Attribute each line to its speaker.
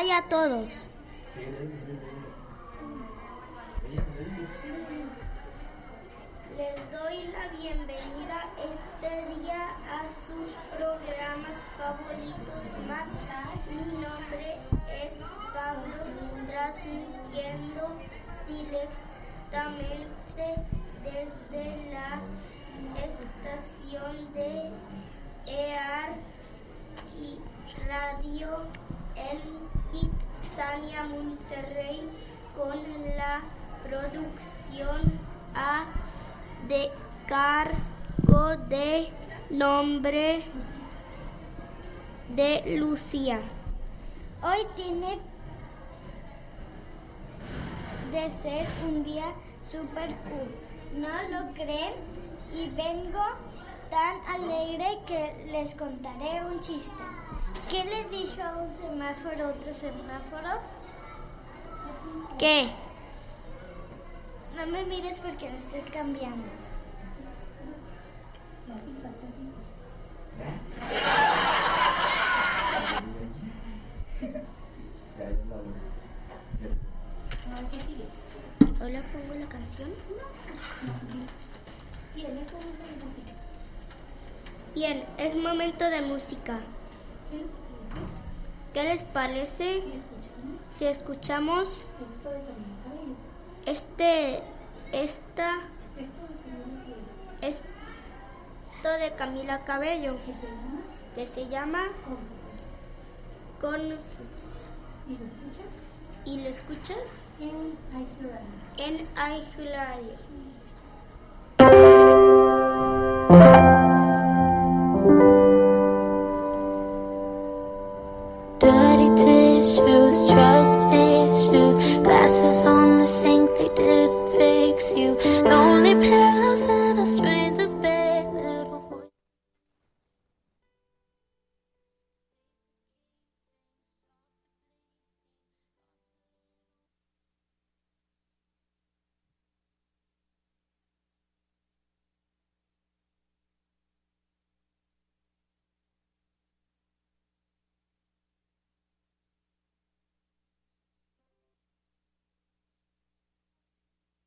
Speaker 1: día a todos.
Speaker 2: Les doy la bienvenida este día a sus programas favoritos Match. Mi nombre es Pablo, transmitiendo directamente desde la estación de EAR y Radio en Kitsania, Monterrey, con la producción a de cargo de nombre de Lucía.
Speaker 1: Hoy tiene de ser un día super cool. ¿No lo creen? Y vengo tan alegre que les contaré un chiste. ¿Qué le dijo a un semáforo a otro semáforo?
Speaker 2: ¿Qué?
Speaker 1: No me mires porque me estoy cambiando.
Speaker 2: Hola, pongo la canción. Bien, es momento de música. ¿Qué les parece si escuchamos este, esta, esto de Camila Cabello, que se llama Confidence. ¿Y lo escuchas? En iHeartRadio.
Speaker 3: issues, trust issues, glasses on.